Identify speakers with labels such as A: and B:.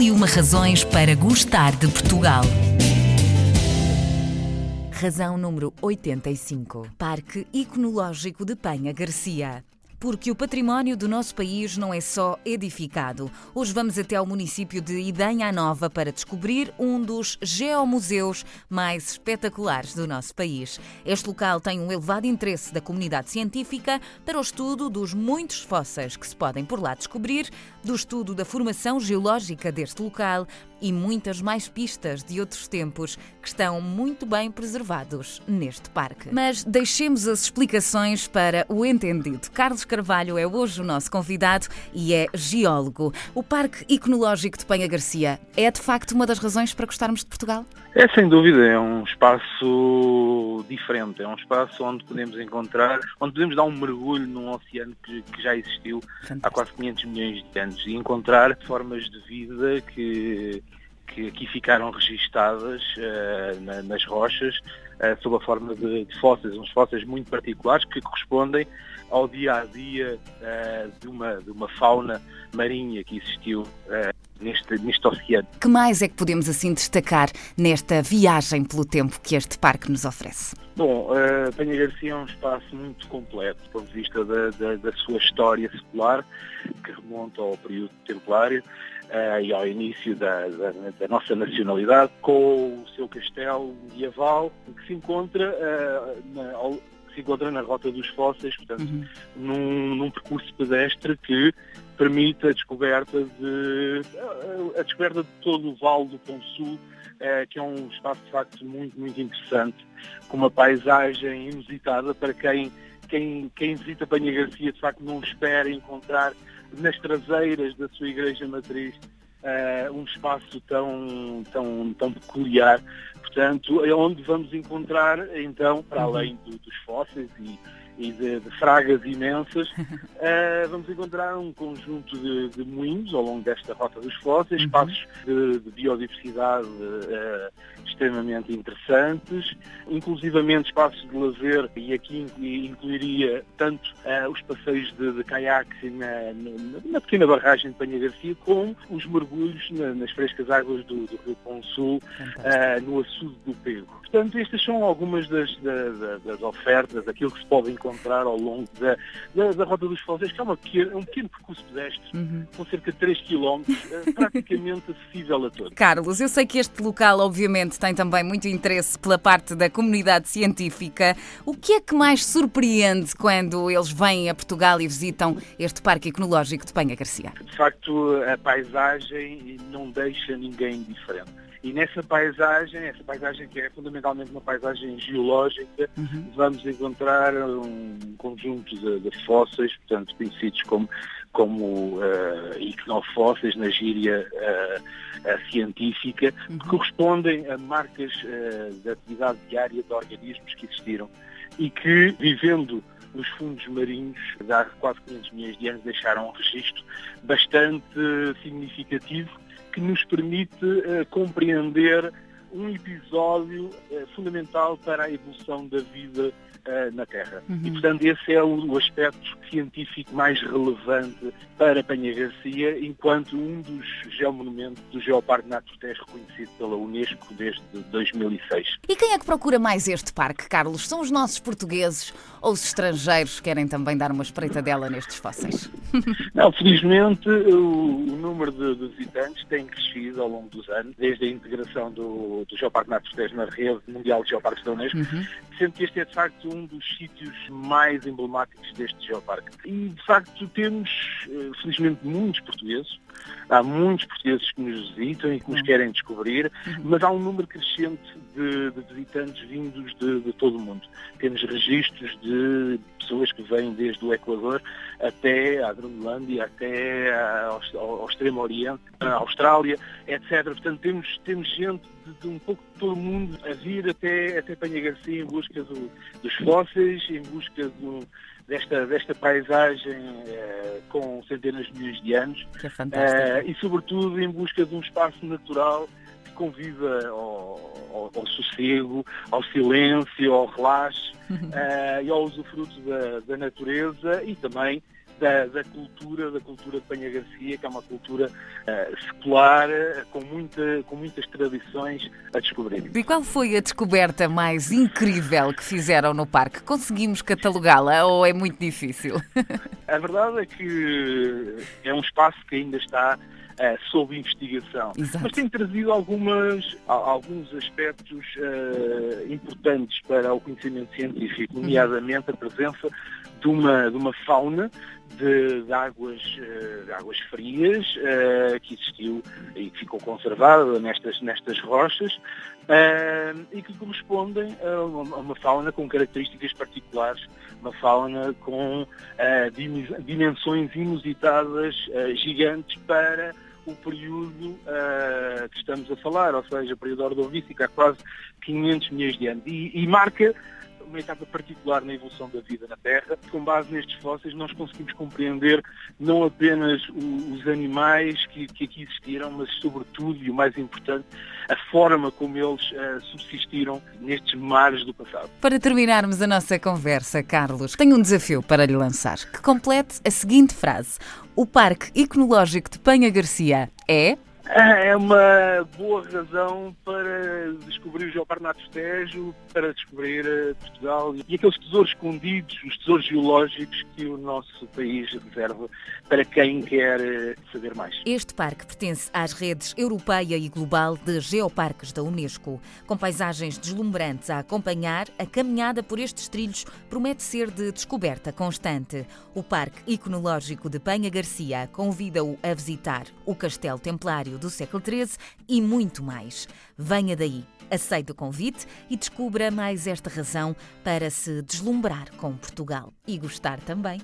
A: E uma razões para gostar de Portugal. Razão número 85. Parque Iconológico de Penha Garcia. Porque o património do nosso país não é só edificado. Hoje vamos até ao município de Idanha Nova para descobrir um dos geomuseus mais espetaculares do nosso país. Este local tem um elevado interesse da comunidade científica para o estudo dos muitos fósseis que se podem por lá descobrir, do estudo da formação geológica deste local e muitas mais pistas de outros tempos que estão muito bem preservados neste parque. Mas deixemos as explicações para o entendido. Carlos Carvalho é hoje o nosso convidado e é geólogo. O Parque Iconológico de Penha Garcia é de facto uma das razões para gostarmos de Portugal?
B: É sem dúvida, é um espaço diferente, é um espaço onde podemos encontrar, onde podemos dar um mergulho num oceano que, que já existiu Fantástico. há quase 500 milhões de anos e encontrar formas de vida que, que aqui ficaram registadas uh, na, nas rochas uh, sob a forma de, de, fósseis, uns fósseis muito particulares que correspondem ao dia a dia uh, de, uma, de uma fauna marinha que existiu neste, neste oceano.
A: Que mais é que podemos assim destacar nesta viagem pelo tempo que este parque nos oferece?
B: Bom, uh, Penha Garcia é um espaço muito completo do ponto de vista da, da, da sua história secular, que remonta ao período templário uh, e ao início da, da, da, nossa nacionalidade, com o seu castelo medieval, que se encontra uh, na, ao, se encontra na Rota dos Fósseis, portanto, uhum. num, num, percurso pedestre que permite a descoberta de a, descoberta de todo o Vale do Pão Sul, eh, que é um espaço de facto muito, muito interessante, com uma paisagem inusitada para quem, quem, quem visita Banha Garcia de facto não espera encontrar nas traseiras da sua igreja matriz uh, um espaço tão, tão, tão peculiar. Portanto, é onde vamos encontrar, então, para uhum. além do, dos fósseis e e de, de fragas imensas, uh, vamos encontrar um conjunto de, de, moinhos ao longo desta rota dos fósseis, uhum. espaços de, de biodiversidade uh, extremamente interessantes, inclusivamente espaços de lazer, e aqui incluiria tanto uh, os passeios de, de caiaque na, na, na, pequena barragem de Panha Garcia, como os mergulhos na, nas frescas águas do, do Rio Pão Sul, no açude do Pego. Portanto, estas são algumas das, das, das ofertas, aquilo que se pode encontrar ao longo da, da, da Rota dos Fósseis, que é, uma pequena, um pequeno percurso pedestre, uhum. com cerca de 3 km, eh, praticamente acessível a todos.
A: Carlos, eu sei que este local, obviamente, tem também muito interesse pela parte da comunidade científica. O que é que mais surpreende quando eles vêm a Portugal e visitam este Parque Ecológico de Penha Garcia?
B: De facto, a paisagem não deixa ninguém diferente. E nessa paisagem, essa paisagem que é fundamentalmente uma paisagem geológica, uhum. vamos encontrar um conjunto de, de, fósseis, portanto, conhecidos como, como uh, icnofósseis na gíria uh, científica, uhum. que correspondem a marcas uh, de atividade diária de organismos que existiram e que, vivendo nos fundos marinhos há quase 500 milhões de anos, deixaram um registro bastante significativo que nos permite uh, compreender um episódio uh, fundamental para a evolução da vida uh, na Terra. Uhum. E, portanto, esse é o, o, aspecto científico mais relevante para Penha Garcia, enquanto um dos geomonumentos do Geoparque Natur reconhecido pela Unesco desde 2006.
A: E quem é que procura mais este parque, Carlos? São os nossos portugueses ou os estrangeiros que querem também dar uma espreitadela nestes fósseis?
B: Não, felizmente o, o número de, de, visitantes tem crescido ao longo dos anos, desde a integração do, do Geoparque Natur na rede mundial de geoparques da Unesco, uhum. sendo que este é de facto um dos sítios mais emblemáticos deste geoparque. E, de facto, temos, eh, felizmente, muitos portugueses. Há muitos portugueses que nos visitam e que nos uhum. querem descobrir, uhum. mas há um número crescente de, de visitantes vindos de, de, todo o mundo. Temos registros de pessoas que vêm desde o Equador até a Groenlândia, até ao, ao, Extremo Oriente, à Austrália, etc. Portanto, temos, temos gente de, de, um pouco de todo o mundo a vir até, até Penha Garcia em busca do, dos fósseis, em busca do, desta, desta paisagem uh, com centenas de milhões de anos.
A: Uh,
B: e, sobretudo, em busca de um espaço natural que conviva ao, ao, ao sossego, ao silêncio, ao relaxe uh, e ao usufruto da, da natureza e também da, da, cultura, da cultura de Penha Garcia, que é uma cultura uh, secular, uh, com, muita, com muitas tradições a descobrir.
A: E qual foi a descoberta mais incrível que fizeram no parque? Conseguimos catalogá-la ou é muito difícil?
B: a verdade é que é um espaço que ainda está uh, sob investigação. Exato. Mas tem trazido algumas, alguns aspectos uh, importantes para o conhecimento científico, uhum. nomeadamente a presença de uma, de uma fauna de, de águas, uh, de águas frias que existiu e que ficou conservada nestas, nestas rochas e que correspondem a uma, a uma, fauna com características particulares, uma fauna com dimensões inusitadas, gigantes para o período uh, que estamos a falar, ou seja, o período ordovícico, há quase 500 milhões de anos. E, e marca uma etapa particular na evolução da vida na Terra. Com base nestes fósseis, nós conseguimos compreender não apenas os animais que, que aqui existiram, mas, sobretudo, e o mais importante, a forma como eles uh, subsistiram nestes mares do passado.
A: Para terminarmos a nossa conversa, Carlos, tenho um desafio para lhe lançar, que complete a seguinte frase. O Parque Iconológico de Penha Garcia é
B: é uma boa razão para descobrir o Geoparnato Tejo, para descobrir eh, Portugal e aqueles tesouros escondidos, os tesouros geológicos que o nosso país reserva para quem quer eh, saber mais.
A: Este parque pertence às redes europeia e global de geoparques da Unesco. Com paisagens deslumbrantes a acompanhar, a caminhada por estes trilhos promete ser de descoberta constante. O Parque Iconológico de Penha Garcia convida-o a visitar o Castelo Templário do século XIII e muito mais. Venha daí, aceite o convite e descubra mais esta razão para se deslumbrar com Portugal e gostar também.